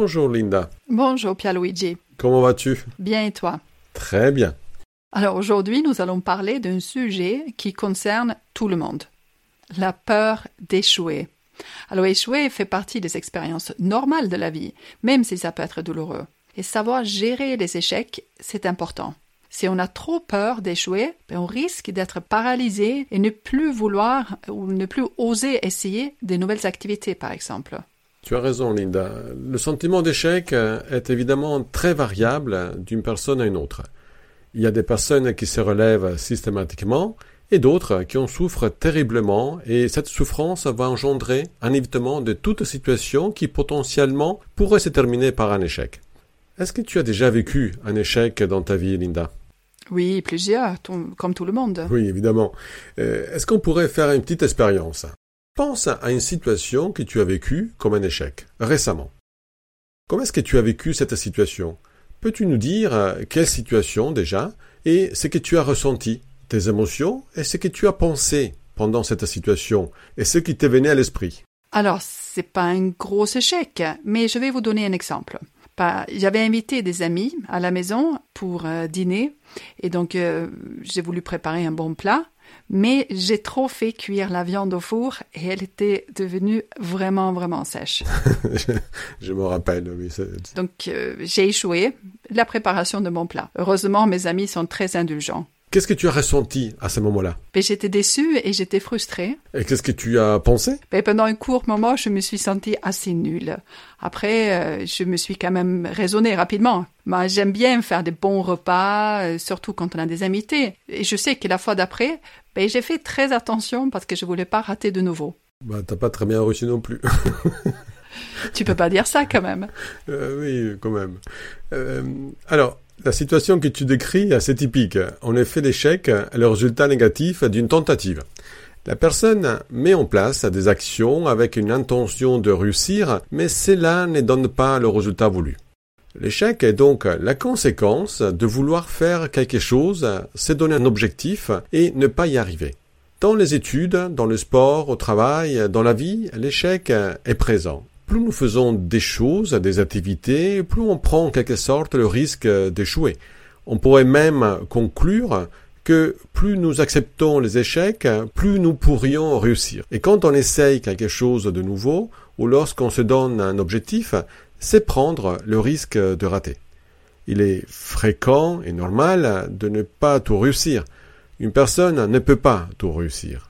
Bonjour Linda. Bonjour Pierluigi. Comment vas-tu? Bien et toi? Très bien. Alors aujourd'hui, nous allons parler d'un sujet qui concerne tout le monde. La peur d'échouer. Alors échouer fait partie des expériences normales de la vie, même si ça peut être douloureux. Et savoir gérer les échecs, c'est important. Si on a trop peur d'échouer, ben, on risque d'être paralysé et ne plus vouloir ou ne plus oser essayer des nouvelles activités, par exemple. Tu as raison, Linda. Le sentiment d'échec est évidemment très variable d'une personne à une autre. Il y a des personnes qui se relèvent systématiquement et d'autres qui en souffrent terriblement et cette souffrance va engendrer un évitement de toute situation qui potentiellement pourrait se terminer par un échec. Est-ce que tu as déjà vécu un échec dans ta vie, Linda? Oui, plusieurs, comme tout le monde. Oui, évidemment. Euh, est-ce qu'on pourrait faire une petite expérience? Pense à une situation que tu as vécue comme un échec, récemment. Comment est-ce que tu as vécu cette situation? Peux-tu nous dire euh, quelle situation déjà et ce que tu as ressenti, tes émotions et ce que tu as pensé pendant cette situation et ce qui t'est venu à l'esprit? Alors, c'est pas un gros échec, mais je vais vous donner un exemple. J'avais invité des amis à la maison pour euh, dîner et donc euh, j'ai voulu préparer un bon plat, mais j'ai trop fait cuire la viande au four et elle était devenue vraiment vraiment sèche. je, me rappelle, oui. Donc euh, j'ai échoué la préparation de mon plat. Heureusement, mes amis sont très indulgents. Qu'est-ce que tu as ressenti à ce moment-là? Ben, J'étais déçue et j'étais frustrée. Et qu'est-ce que tu as pensé? Ben, Pendant un court moment, je me suis sentie assez nulle. Après, euh, je me suis quand même raisonnée rapidement. Moi, j'aime bien faire des bons repas, euh, surtout quand on a des invités. Et je sais que la fois d'après, ben, j'ai fait très attention parce que je voulais pas rater de nouveau. Bah, t'as pas très bien réussi non plus. tu peux pas dire ça quand même. Euh, oui, quand même. alors, la situation que tu décris est assez typique. En effet, l'échec est le résultat négatif d'une tentative. La personne met en place des actions avec une intention de réussir, mais cela ne donne pas le résultat voulu. L'échec est donc la conséquence de vouloir faire quelque chose, se donner un objectif et ne pas y arriver. Dans les études, dans le sport, au travail, dans la vie, l'échec est présent plus nous faisons des choses, des activités, plus on prend en quelque sorte le risque d'échouer. On pourrait même conclure que plus nous acceptons les échecs, plus nous pourrions réussir. Et quand on essaye quelque chose de nouveau, ou lorsqu'on se donne un objectif, c'est prendre le risque de rater. Il est fréquent et normal de ne pas tout réussir. Une personne ne peut pas tout réussir.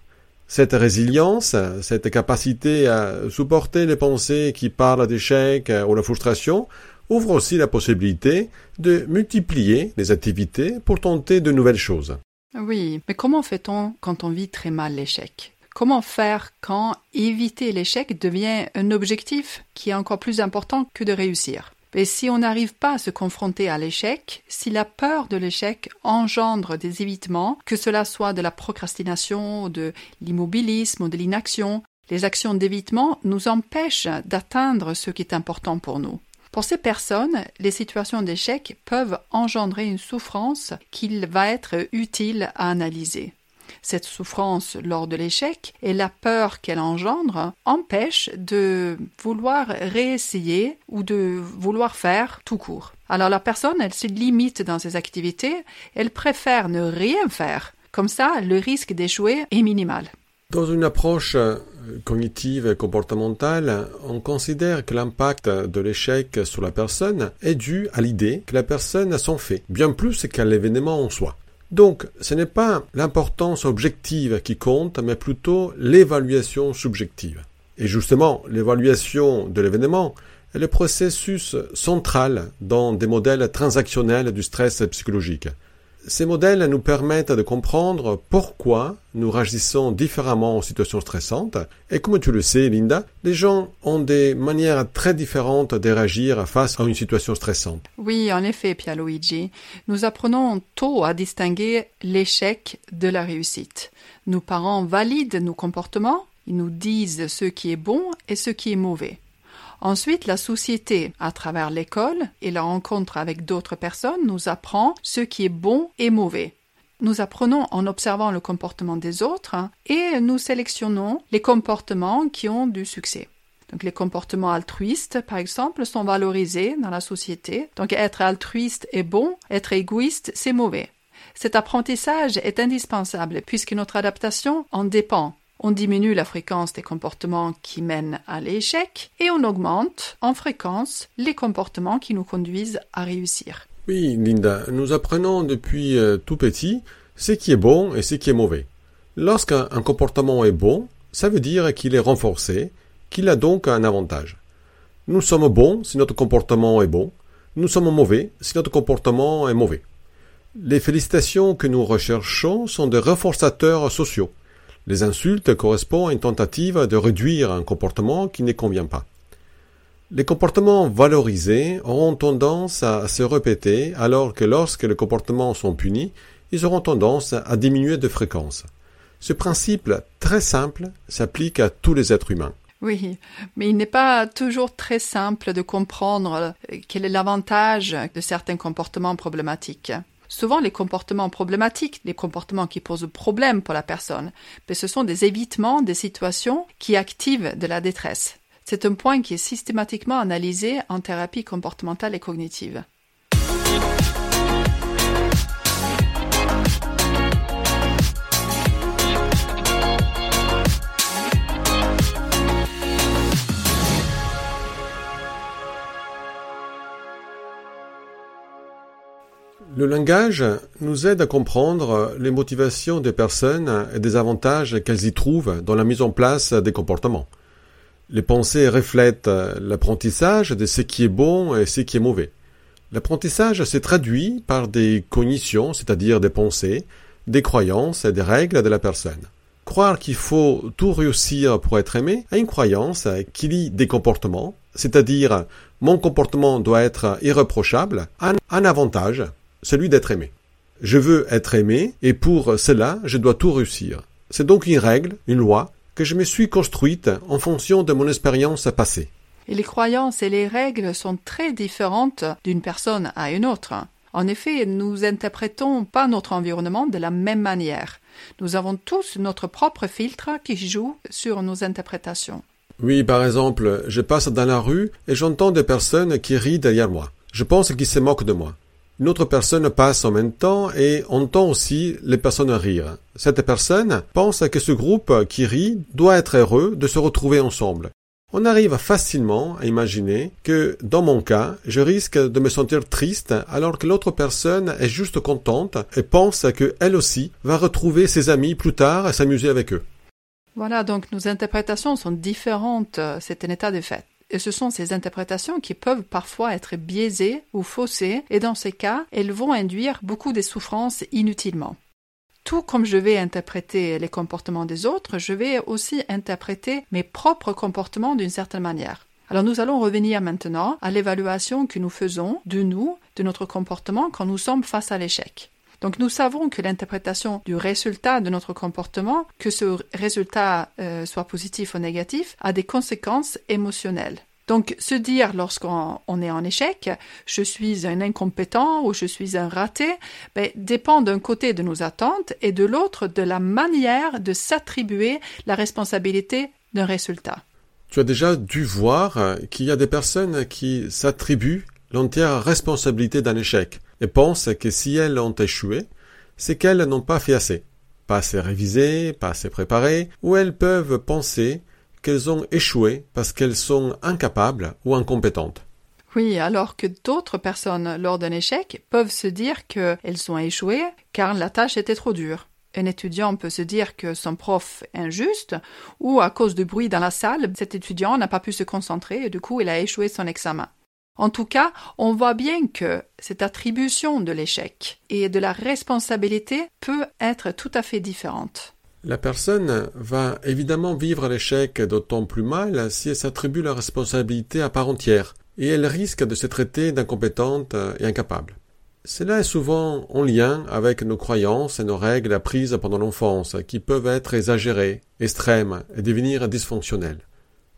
Cette résilience, cette capacité à supporter les pensées qui parlent d'échec ou de frustration, ouvre aussi la possibilité de multiplier les activités pour tenter de nouvelles choses. Oui, mais comment fait-on quand on vit très mal l'échec Comment faire quand éviter l'échec devient un objectif qui est encore plus important que de réussir? Et si on n'arrive pas à se confronter à l'échec, si la peur de l'échec engendre des évitements, que cela soit de la procrastination, de l'immobilisme ou de l'inaction, les actions d'évitement nous empêchent d'atteindre ce qui est important pour nous. Pour ces personnes, les situations d'échec peuvent engendrer une souffrance qu'il va être utile à analyser. Cette souffrance lors de l'échec et la peur qu'elle engendre empêchent de vouloir réessayer ou de vouloir faire tout court. Alors la personne, elle se limite dans ses activités, elle préfère ne rien faire. Comme ça, le risque d'échouer est minimal. Dans une approche euh, cognitive et comportementale, on considère que l'impact de l'échec sur la personne est dû à l'idée que la personne a son fait, bien plus qu'à l'événement en soi. Donc, ce n'est pas l'importance objective qui compte, mais plutôt l'évaluation subjective. Et justement, l'évaluation de l'événement est le processus central dans des modèles transactionnels du stress psychologique. Ces modèles nous permettent de comprendre pourquoi nous réagissons différemment aux situations stressantes. Et comme tu le sais, Linda, les gens ont des manières très différentes de réagir face à une situation stressante. Oui, en effet, Pierluigi. Nous apprenons tôt à distinguer l'échec de la réussite. Nos parents valident nos comportements, ils nous disent ce qui est bon et ce qui est mauvais. Ensuite, la société, à travers l'école et la rencontre avec d'autres personnes, nous apprend ce qui est bon et mauvais. Nous apprenons en observant le comportement des autres et nous sélectionnons les comportements qui ont du succès. Donc les comportements altruistes, par exemple, sont valorisés dans la société. Donc être altruiste est bon, être égoïste, c'est mauvais. Cet apprentissage est indispensable puisque notre adaptation en dépend. On diminue la fréquence des comportements qui mènent à l'échec et on augmente en fréquence les comportements qui nous conduisent à réussir. Oui, Linda, nous apprenons depuis euh, tout petit ce qui est bon et ce qui est mauvais. Lorsqu'un comportement est bon, ça veut dire qu'il est renforcé, qu'il a donc un avantage. Nous sommes bons si notre comportement est bon, nous sommes mauvais si notre comportement est mauvais. Les félicitations que nous recherchons sont des renforçateurs sociaux. Les insultes correspondent à une tentative de réduire un comportement qui ne convient pas. Les comportements valorisés auront tendance à se répéter alors que lorsque les comportements sont punis, ils auront tendance à diminuer de fréquence. Ce principe très simple s'applique à tous les êtres humains. Oui, mais il n'est pas toujours très simple de comprendre quel est l'avantage de certains comportements problématiques. Souvent, les comportements problématiques, les comportements qui posent problème pour la personne, mais ce sont des évitements des situations qui activent de la détresse. C'est un point qui est systématiquement analysé en thérapie comportementale et cognitive. Le langage nous aide à comprendre les motivations des personnes et des avantages qu'elles y trouvent dans la mise en place des comportements. Les pensées reflètent l'apprentissage de ce qui est bon et ce qui est mauvais. L'apprentissage se traduit par des cognitions, c'est-à-dire des pensées, des croyances et des règles de la personne. Croire qu'il faut tout réussir pour être aimé a une croyance qui lie des comportements, c'est-à-dire mon comportement doit être irréprochable, a un avantage, celui d'être aimé. Je veux être aimé et pour cela je dois tout réussir. C'est donc une règle, une loi, que je me suis construite en fonction de mon expérience passée. Et les croyances et les règles sont très différentes d'une personne à une autre. En effet, nous interprétons pas notre environnement de la même manière. Nous avons tous notre propre filtre qui joue sur nos interprétations. Oui, par exemple, je passe dans la rue et j'entends des personnes qui rient derrière moi. Je pense qu'ils se moquent de moi. Une autre personne passe en même temps et entend aussi les personnes rire. Cette personne pense que ce groupe qui rit doit être heureux de se retrouver ensemble. On arrive facilement à imaginer que, dans mon cas, je risque de me sentir triste alors que l'autre personne est juste contente et pense qu'elle aussi va retrouver ses amis plus tard et s'amuser avec eux. Voilà, donc nos interprétations sont différentes, c'est un état de fait. Et ce sont ces interprétations qui peuvent parfois être biaisées ou faussées, et dans ces cas, elles vont induire beaucoup de souffrances inutilement. Tout comme je vais interpréter les comportements des autres, je vais aussi interpréter mes propres comportements d'une certaine manière. Alors nous allons revenir maintenant à l'évaluation que nous faisons de nous, de notre comportement quand nous sommes face à l'échec. Donc nous savons que l'interprétation du résultat de notre comportement, que ce résultat euh, soit positif ou négatif, a des conséquences émotionnelles. Donc, se dire lorsqu'on est en échec, je suis un incompétent ou je suis un raté, ben, dépend d'un côté de nos attentes et de l'autre de la manière de s'attribuer la responsabilité d'un résultat. Tu as déjà dû voir qu'il y a des personnes qui s'attribuent l'entière responsabilité d'un échec et pensent que si elles ont échoué, c'est qu'elles n'ont pas fait assez, pas assez révisé, pas assez préparé, ou elles peuvent penser qu'elles ont échoué parce qu'elles sont incapables ou incompétentes. Oui, alors que d'autres personnes, lors d'un échec, peuvent se dire qu'elles ont échoué car la tâche était trop dure. Un étudiant peut se dire que son prof est injuste, ou à cause du bruit dans la salle, cet étudiant n'a pas pu se concentrer et du coup il a échoué son examen. En tout cas, on voit bien que cette attribution de l'échec et de la responsabilité peut être tout à fait différente. La personne va évidemment vivre l'échec d'autant plus mal si elle s'attribue la responsabilité à part entière, et elle risque de se traiter d'incompétente et incapable. Cela est souvent en lien avec nos croyances et nos règles apprises pendant l'enfance, qui peuvent être exagérées, extrêmes et devenir dysfonctionnelles.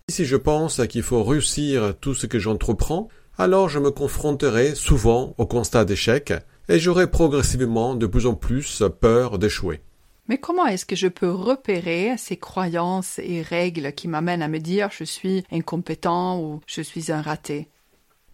Si je pense qu'il faut réussir tout ce que j'entreprends, alors je me confronterai souvent au constat d'échec et j'aurai progressivement de plus en plus peur d'échouer. Mais comment est-ce que je peux repérer ces croyances et règles qui m'amènent à me dire je suis incompétent ou je suis un raté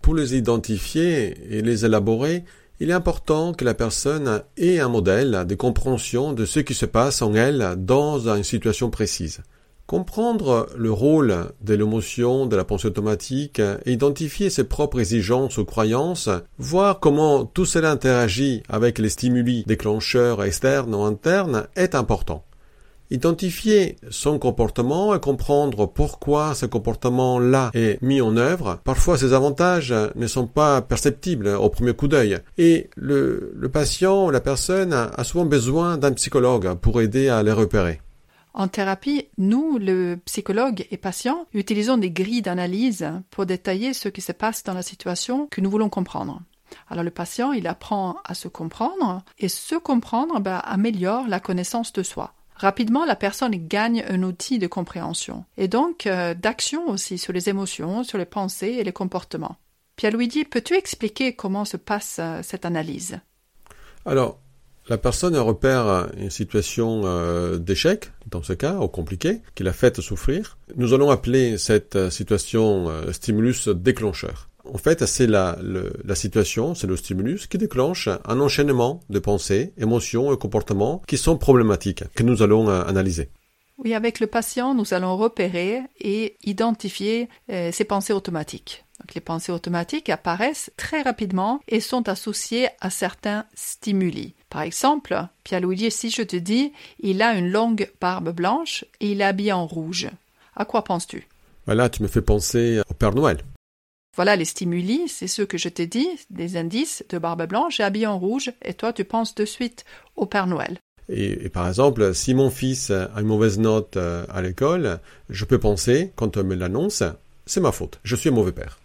Pour les identifier et les élaborer, il est important que la personne ait un modèle de compréhension de ce qui se passe en elle dans une situation précise. Comprendre le rôle de l'émotion, de la pensée automatique, identifier ses propres exigences ou croyances, voir comment tout cela interagit avec les stimuli déclencheurs externes ou internes est important. Identifier son comportement et comprendre pourquoi ce comportement-là est mis en œuvre. Parfois, ces avantages ne sont pas perceptibles au premier coup d'œil. Et le, le patient ou la personne a souvent besoin d'un psychologue pour aider à les repérer. En thérapie, nous, le psychologue et patient, utilisons des grilles d'analyse pour détailler ce qui se passe dans la situation que nous voulons comprendre. Alors le patient, il apprend à se comprendre et se comprendre ben, améliore la connaissance de soi. Rapidement, la personne gagne un outil de compréhension et donc euh, d'action aussi sur les émotions, sur les pensées et les comportements. Pierre-Luigi, peux-tu expliquer comment se passe euh, cette analyse? Alors, la personne repère une situation euh, d'échec, dans ce cas, ou compliqué, qui l'a fait souffrir. Nous allons appeler cette euh, situation euh, stimulus déclencheur. En fait, c'est la, la situation, c'est le stimulus qui déclenche un enchaînement de pensées, émotions et comportements qui sont problématiques, que nous allons analyser. Oui, avec le patient, nous allons repérer et identifier ces pensées automatiques les pensées automatiques apparaissent très rapidement et sont associées à certains stimuli. Par exemple, Pierre-Louis, si je te dis il a une longue barbe blanche et il est habillé en rouge, à quoi penses-tu? Voilà, tu me fais penser au Père Noël. Voilà les stimuli, c'est ce que je t'ai dit, des indices de barbe blanche et habillé en rouge, et toi tu penses de suite au Père Noël. Et, par exemple, si mon fils a une mauvaise note euh, à l'école, je peux penser, quand on me l'annonce, c'est ma faute, je suis un mauvais père.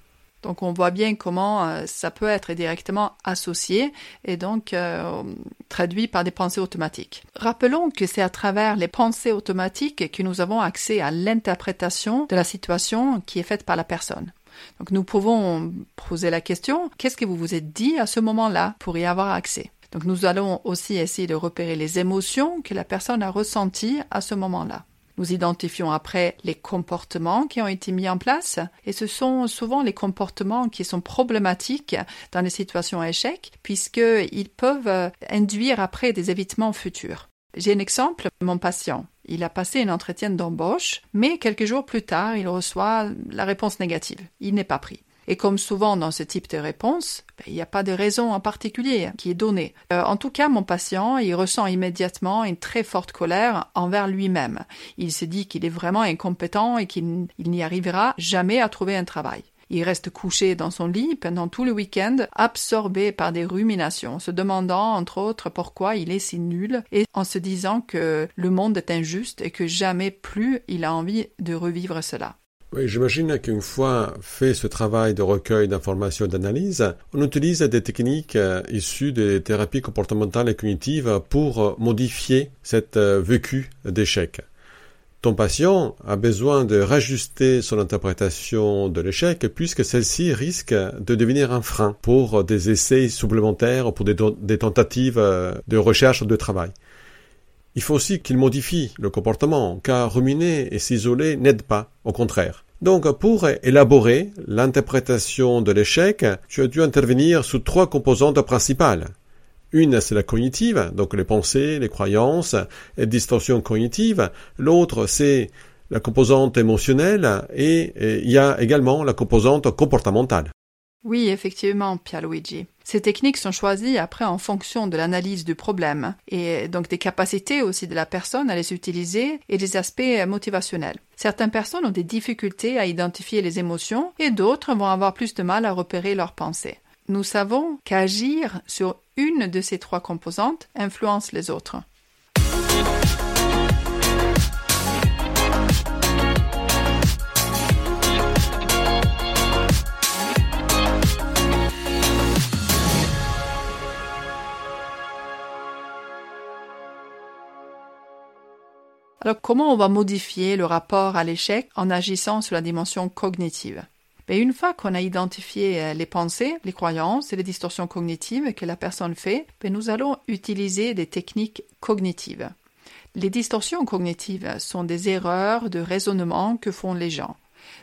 Donc on voit bien comment euh, ça peut être directement associé et donc euh, traduit par des pensées automatiques. Rappelons que c'est à travers les pensées automatiques que nous avons accès à l'interprétation de la situation qui est faite par la personne. Donc nous pouvons poser la question, qu'est-ce que vous vous êtes dit à ce moment-là pour y avoir accès? Donc nous allons aussi essayer de repérer les émotions que la personne a ressenties à ce moment-là. Nous identifions après les comportements qui ont été mis en place et ce sont souvent les comportements qui sont problématiques dans les situations à échec puisqu'ils peuvent euh, induire après des évitements futurs. J'ai un exemple, mon patient. Il a passé un entretien d'embauche, mais quelques jours plus tard, il reçoit la réponse négative. Il n'est pas pris. Et comme souvent dans ce type de réponse, ben, il n'y a pas de raison en particulier qui est donnée. Euh, en tout cas, mon patient, il ressent immédiatement une très forte colère envers lui-même. Il se dit qu'il est vraiment incompétent et qu'il n'y arrivera jamais à trouver un travail. Il reste couché dans son lit pendant tout le week-end, absorbé par des ruminations, se demandant entre autres pourquoi il est si nul et en se disant que le monde est injuste et que jamais plus il a envie de revivre cela. Oui, j'imagine qu'une fois fait ce travail de recueil d'informations et d'analyse, on utilise des techniques euh, issues des thérapies comportementales et cognitives pour euh, modifier cette euh, vécu d'échec. Ton patient a besoin de rajuster son interprétation de l'échec puisque celle-ci risque de devenir un frein pour des essais supplémentaires, pour des, tentatives de recherche de travail. Il faut aussi qu'il modifie le comportement, car ruminer et s'isoler n'aide pas, au contraire. Donc, pour élaborer l'interprétation de l'échec, tu as dû intervenir sous trois composantes principales. Une, c'est la cognitive, donc les pensées, les croyances et distorsions cognitives. L'autre, c'est la composante émotionnelle et il y a également la composante comportementale. Oui, effectivement, Pierluigi. Ces techniques sont choisies après en fonction de l'analyse du problème et donc des capacités aussi de la personne à les utiliser et des aspects motivationnels. Certaines personnes ont des difficultés à identifier les émotions et d'autres vont avoir plus de mal à repérer leurs pensées. Nous savons qu'agir sur une de ces trois composantes influence les autres. Alors comment on va modifier le rapport à l'échec en agissant sur la dimension cognitive? Ben, Une fois qu'on a identifié euh, les pensées, les croyances et les distorsions cognitives que la personne fait, ben, nous allons utiliser des techniques cognitives. Les distorsions cognitives sont des erreurs de raisonnement que font les gens.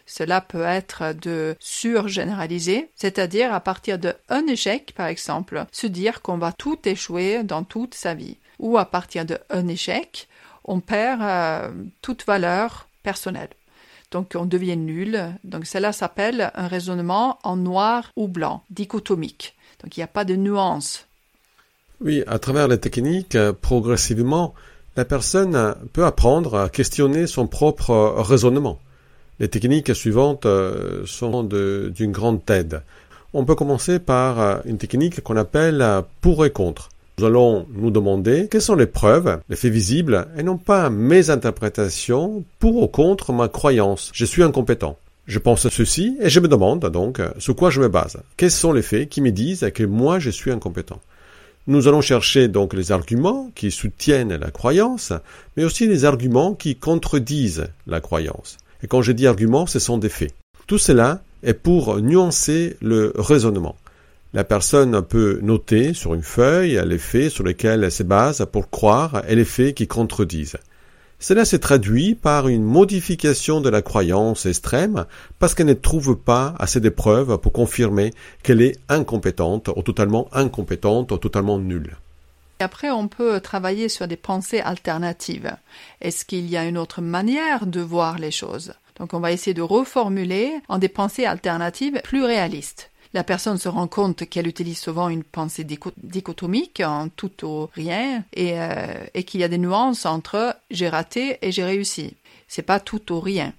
Cela peut être de surgénéraliser, c'est-à-dire à partir d'un échec, par exemple, se dire qu'on va tout échouer dans toute sa vie. Ou à partir d'un échec, on perd euh, toute valeur personnelle. Donc on devient nul. Donc cela s'appelle un raisonnement en noir ou blanc, dichotomique. Donc il n'y a pas de nuance. Oui, à travers les techniques, progressivement, la personne peut apprendre à questionner son propre raisonnement. Les techniques suivantes euh, sont d'une grande aide. On peut commencer par euh, une technique qu'on appelle euh, pour et contre. Nous allons nous demander quelles sont les preuves, les faits visibles, et non pas mes interprétations pour ou contre ma croyance. Je suis incompétent. Je pense à ceci et je me demande donc sur quoi je me base. Quels sont les faits qui me disent que moi je suis incompétent? Nous allons chercher donc les arguments qui soutiennent la croyance, mais aussi les arguments qui contredisent la croyance. Et quand je dis argument, ce sont des faits. Tout cela est pour nuancer le raisonnement. La personne peut noter sur une feuille les faits sur lesquels elle se base pour croire et les faits qui contredisent. Cela se traduit par une modification de la croyance extrême parce qu'elle ne trouve pas assez de preuves pour confirmer qu'elle est incompétente ou totalement incompétente ou totalement nulle. Après, on peut travailler sur des pensées alternatives. Est-ce qu'il y a une autre manière de voir les choses? Donc on va essayer de reformuler en des pensées alternatives plus réalistes. La personne se rend compte qu'elle utilise souvent une pensée dichotomique en tout ou rien et, euh, et qu'il y a des nuances entre j'ai raté et j'ai réussi. C'est pas tout ou rien.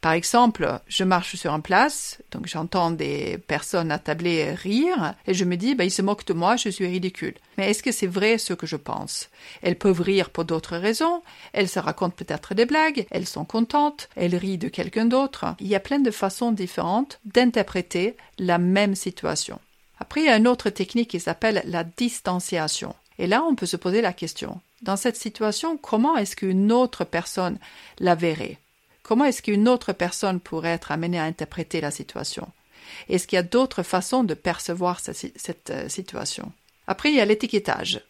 Par exemple, je marche sur une place, donc j'entends des personnes attablées rire, et je me dis, bah, ils se moquent de moi, je suis ridicule. Mais est-ce que c'est vrai ce que je pense? Elles peuvent rire pour d'autres raisons, elles se racontent peut-être des blagues, elles sont contentes, elles rient de quelqu'un d'autre. Il y a plein de façons différentes d'interpréter la même situation. Après, il y a une autre technique qui s'appelle la distanciation. Et là, on peut se poser la question. Dans cette situation, comment est-ce qu'une autre personne la verrait? Comment est-ce qu'une autre personne pourrait être amenée à interpréter la situation? Est-ce qu'il y a d'autres façons de percevoir cette euh, situation? Après, il y a l'étiquetage.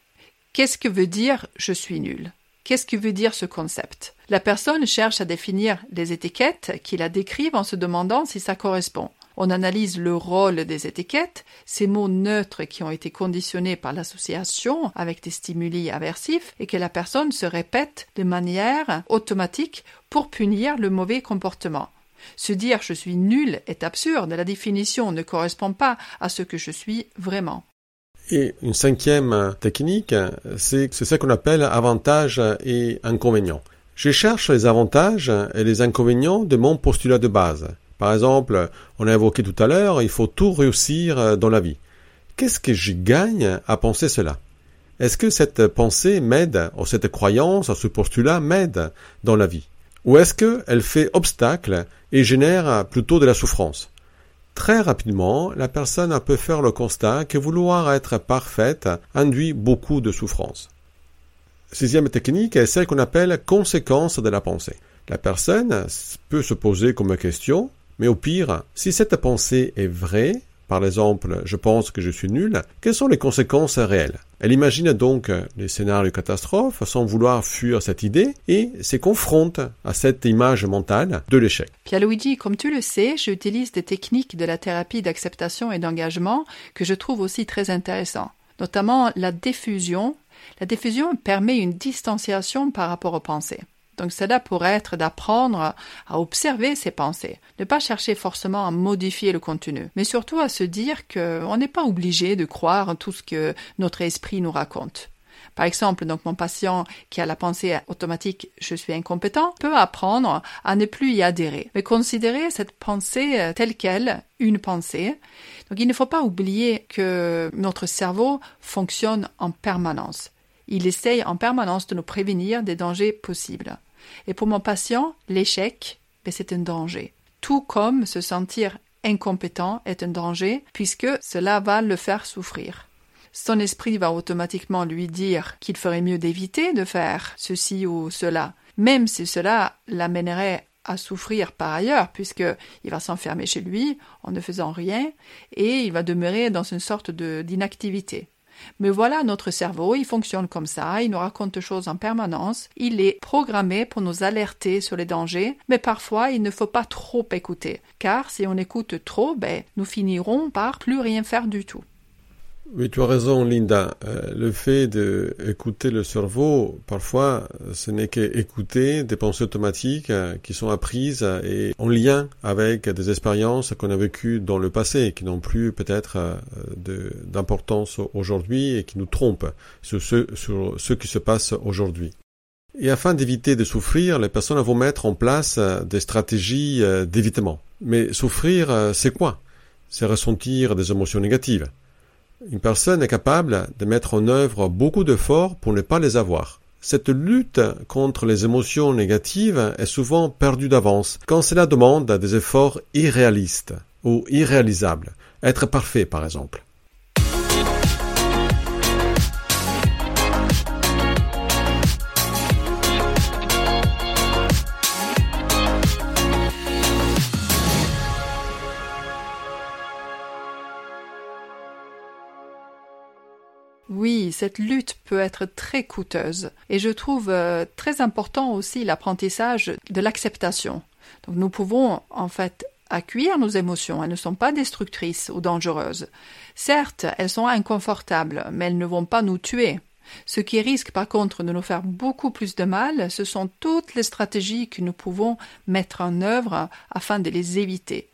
Qu'est-ce que veut dire je suis nul Qu'est-ce que veut dire ce concept? La personne cherche à définir les étiquettes qui la décrivent en se demandant si ça correspond. On analyse le rôle des étiquettes, ces mots neutres qui ont été conditionnés par l'association avec des stimuli aversifs et que la personne se répète de manière automatique pour punir le mauvais comportement. Se dire je suis nul est absurde, la définition ne correspond pas à ce que je suis vraiment. Et une cinquième technique, c'est ce qu'on appelle avantages et inconvénients. Je cherche les avantages et les inconvénients de mon postulat de base. Par exemple, on a évoqué tout à l'heure, il faut tout réussir euh, dans la vie. Qu'est-ce que je gagne à penser cela? Est-ce que cette pensée m'aide, ou cette croyance, ce postulat m'aide dans la vie? Ou est-ce qu'elle fait obstacle et génère plutôt de la souffrance? Très rapidement, la personne peut faire le constat que vouloir être parfaite induit beaucoup de souffrance. Sixième technique est celle qu'on appelle conséquence de la pensée. La personne peut se poser comme question mais au pire, si cette pensée est vraie, par exemple, je pense que je suis nul, quelles sont les conséquences réelles? Elle imagine donc les scénarios de catastrophe sans vouloir fuir cette idée et se confronte à cette image mentale de l'échec. Luigi, comme tu le sais, j'utilise des techniques de la thérapie d'acceptation et d'engagement que je trouve aussi très intéressantes, notamment la diffusion. La diffusion permet une distanciation par rapport aux pensées. Donc cela pourrait être d'apprendre à observer ses pensées, ne pas chercher forcément à modifier le contenu, mais surtout à se dire qu'on n'est pas obligé de croire tout ce que notre esprit nous raconte. Par exemple, donc mon patient qui a la pensée automatique je suis incompétent peut apprendre à ne plus y adhérer, mais considérer cette pensée telle qu'elle, une pensée. Donc il ne faut pas oublier que notre cerveau fonctionne en permanence. Il essaye en permanence de nous prévenir des dangers possibles. Et pour mon patient, l'échec, ben, c'est un danger. Tout comme se sentir incompétent est un danger, puisque cela va le faire souffrir. Son esprit va automatiquement lui dire qu'il ferait mieux d'éviter de faire ceci ou cela, même si cela l'amènerait à souffrir par ailleurs, puisqu'il va s'enfermer chez lui en ne faisant rien, et il va demeurer dans une sorte d'inactivité. Mais voilà, notre cerveau, il fonctionne comme ça, il nous raconte des choses en permanence, il est programmé pour nous alerter sur les dangers, mais parfois il ne faut pas trop écouter, car si on écoute trop, ben, nous finirons par plus rien faire du tout. Oui, tu as raison, Linda. Euh, le fait d'écouter le cerveau, parfois, ce n'est qu'écouter des pensées automatiques euh, qui sont apprises et en lien avec des expériences qu'on a vécues dans le passé, qui n'ont plus peut-être euh, d'importance aujourd'hui et qui nous trompent sur ce qui se passe aujourd'hui. Et afin d'éviter de souffrir, les personnes vont mettre en place des stratégies d'évitement. Mais souffrir, c'est quoi? C'est ressentir des émotions négatives. Une personne est capable de mettre en œuvre beaucoup d'efforts pour ne pas les avoir. Cette lutte contre les émotions négatives est souvent perdue d'avance quand cela demande des efforts irréalistes ou irréalisables. Être parfait, par exemple. Oui, cette lutte peut être très coûteuse et je trouve euh, très important aussi l'apprentissage de l'acceptation. Nous pouvons en fait accueillir nos émotions, elles ne sont pas destructrices ou dangereuses. Certes, elles sont inconfortables, mais elles ne vont pas nous tuer. Ce qui risque par contre de nous faire beaucoup plus de mal, ce sont toutes les stratégies que nous pouvons mettre en œuvre afin de les éviter.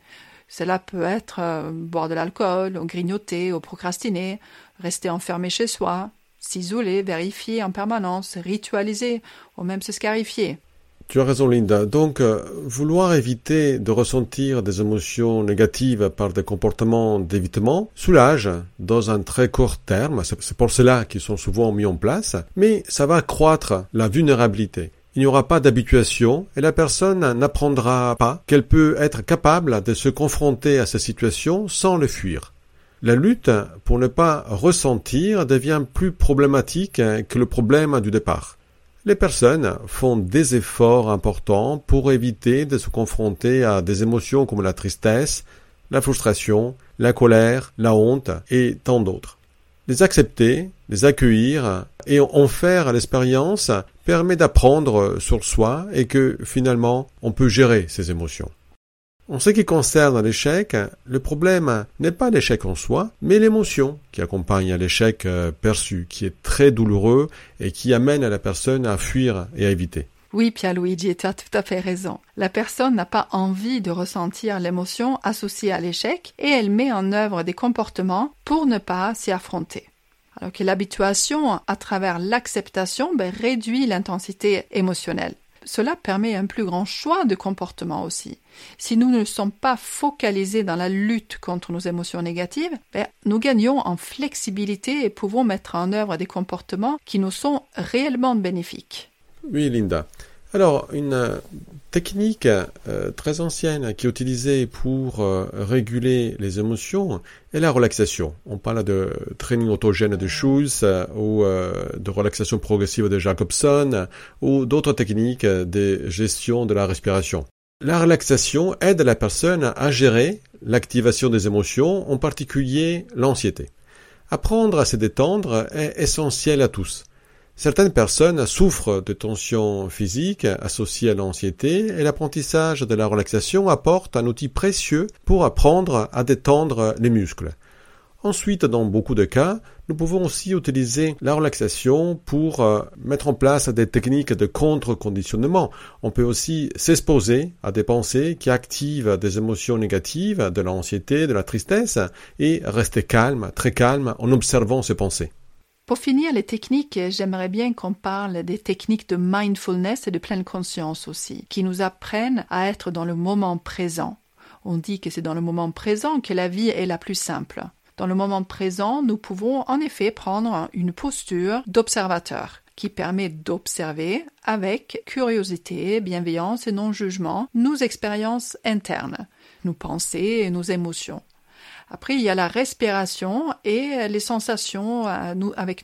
Cela peut être euh, boire de l'alcool, grignoter, ou procrastiner, rester enfermé chez soi, s'isoler, vérifier en permanence, ritualiser, ou même se scarifier. Tu as raison, Linda. Donc, euh, vouloir éviter de ressentir des émotions négatives par des comportements d'évitement soulage dans un très court terme. C'est pour cela qu'ils sont souvent mis en place. Mais ça va accroître la vulnérabilité il n'y aura pas d'habituation et la personne n'apprendra pas qu'elle peut être capable de se confronter à ces situations sans le fuir. La lutte pour ne pas ressentir devient plus problématique que le problème du départ. Les personnes font des efforts importants pour éviter de se confronter à des émotions comme la tristesse, la frustration, la colère, la honte et tant d'autres. Les accepter, les accueillir et en faire l'expérience permet d'apprendre sur soi et que finalement on peut gérer ses émotions. En ce qui concerne l'échec, le problème n'est pas l'échec en soi, mais l'émotion qui accompagne l'échec euh, perçu, qui est très douloureux et qui amène la personne à fuir et à éviter. Oui, Pierluigi, tu as tout à fait raison. La personne n'a pas envie de ressentir l'émotion associée à l'échec et elle met en œuvre des comportements pour ne pas s'y affronter. Alors que l'habituation à travers l'acceptation ben, réduit l'intensité émotionnelle. Cela permet un plus grand choix de comportement aussi. Si nous ne sommes pas focalisés dans la lutte contre nos émotions négatives, ben, nous gagnons en flexibilité et pouvons mettre en œuvre des comportements qui nous sont réellement bénéfiques. Oui, Linda. Alors, une euh, technique euh, très ancienne qui est utilisée pour euh, réguler les émotions est la relaxation. On parle de training autogène de Schulz ou de relaxation progressive de Jacobson ou d'autres techniques de gestion de la respiration. La relaxation aide la personne à gérer l'activation des émotions, en particulier l'anxiété. Apprendre à se détendre est essentiel à tous. Certaines personnes souffrent de tensions physiques associées à l'anxiété et l'apprentissage de la relaxation apporte un outil précieux pour apprendre à détendre les muscles. Ensuite, dans beaucoup de cas, nous pouvons aussi utiliser la relaxation pour euh, mettre en place des techniques de contre-conditionnement. On peut aussi s'exposer à des pensées qui activent des émotions négatives, de l'anxiété, de la tristesse, et rester calme, très calme, en observant ces pensées. Pour finir les techniques, j'aimerais bien qu'on parle des techniques de mindfulness et de pleine conscience aussi, qui nous apprennent à être dans le moment présent. On dit que c'est dans le moment présent que la vie est la plus simple. Dans le moment présent, nous pouvons en effet prendre une posture d'observateur qui permet d'observer avec curiosité, bienveillance et non-jugement nos expériences internes, nos pensées et nos émotions. Après, il y a la respiration et les sensations avec,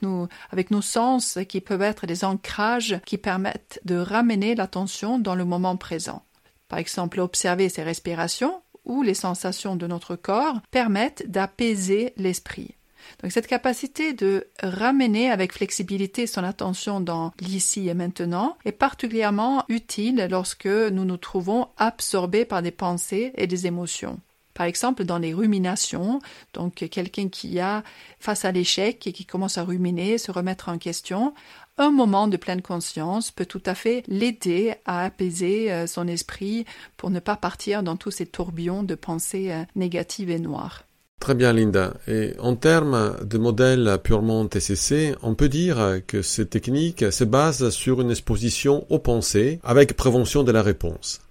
avec nos sens qui peuvent être des ancrages qui permettent de ramener l'attention dans le moment présent. Par exemple, observer ces respirations ou les sensations de notre corps permettent d'apaiser l'esprit. Donc cette capacité de ramener avec flexibilité son attention dans l'ici et maintenant est particulièrement utile lorsque nous nous trouvons absorbés par des pensées et des émotions. Par exemple, dans les ruminations, donc quelqu'un qui a face à l'échec et qui commence à ruminer, se remettre en question, un moment de pleine conscience peut tout à fait l'aider à apaiser euh, son esprit pour ne pas partir dans tous ces tourbillons de pensées euh, négatives et noires. Très bien, Linda. Et en termes de modèle purement TCC, on peut dire que ces techniques se basent sur une exposition aux pensées avec prévention de la réponse.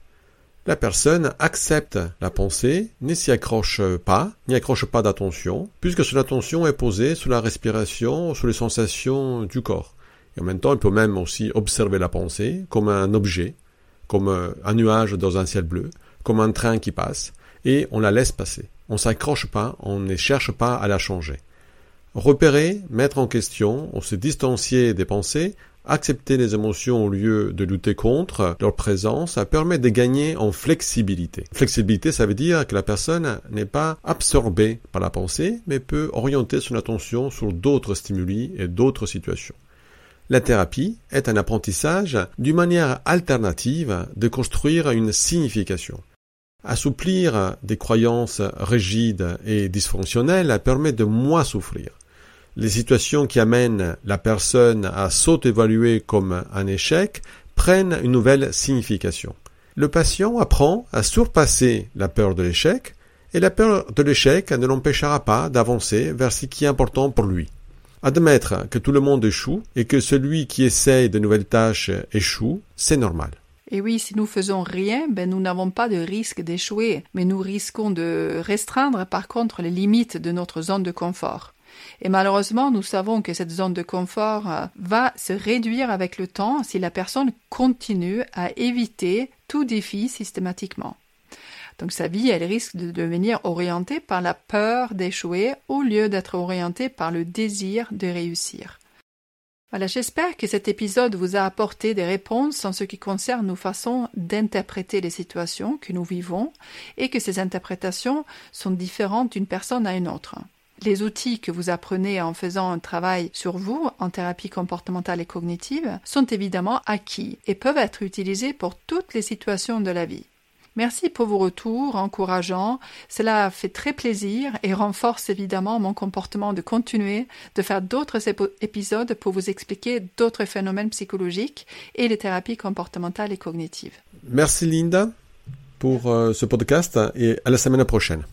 La personne accepte la pensée, ne s'y accroche pas, n'y accroche pas d'attention, puisque son attention est posée sur la respiration, sur les sensations du corps. Et en même temps, elle peut même aussi observer la pensée comme un objet, comme un nuage dans un ciel bleu, comme un train qui passe, et on la laisse passer. On s'accroche pas, on ne cherche pas à la changer. Repérer, mettre en question, on se distancier des pensées, accepter les émotions au lieu de lutter contre leur présence, permet de gagner en flexibilité. Flexibilité, ça veut dire que la personne n'est pas absorbée par la pensée, mais peut orienter son attention sur d'autres stimuli et d'autres situations. La thérapie est un apprentissage d'une manière alternative de construire une signification. Assouplir des croyances rigides et dysfonctionnelles permet de moins souffrir. Les situations qui amènent la personne à s'auto-évaluer comme un échec prennent une nouvelle signification. Le patient apprend à surpasser la peur de l'échec et la peur de l'échec ne l'empêchera pas d'avancer vers ce qui est important pour lui. Admettre que tout le monde échoue et que celui qui essaye de nouvelles tâches échoue, c'est normal. Et oui, si nous faisons rien, ben nous n'avons pas de risque d'échouer, mais nous risquons de restreindre par contre les limites de notre zone de confort. Et malheureusement, nous savons que cette zone de confort euh, va se réduire avec le temps si la personne continue à éviter tout défi systématiquement. Donc sa vie, elle risque de devenir orientée par la peur d'échouer au lieu d'être orientée par le désir de réussir. Voilà, j'espère que cet épisode vous a apporté des réponses en ce qui concerne nos façons d'interpréter les situations que nous vivons et que ces interprétations sont différentes d'une personne à une autre. Les outils que vous apprenez en faisant un travail sur vous en thérapie comportementale et cognitive sont évidemment acquis et peuvent être utilisés pour toutes les situations de la vie. Merci pour vos retours encourageants. Cela fait très plaisir et renforce évidemment mon comportement de continuer de faire d'autres épisodes pour vous expliquer d'autres phénomènes psychologiques et les thérapies comportementales et cognitives. Merci Linda pour euh, ce podcast et à la semaine prochaine.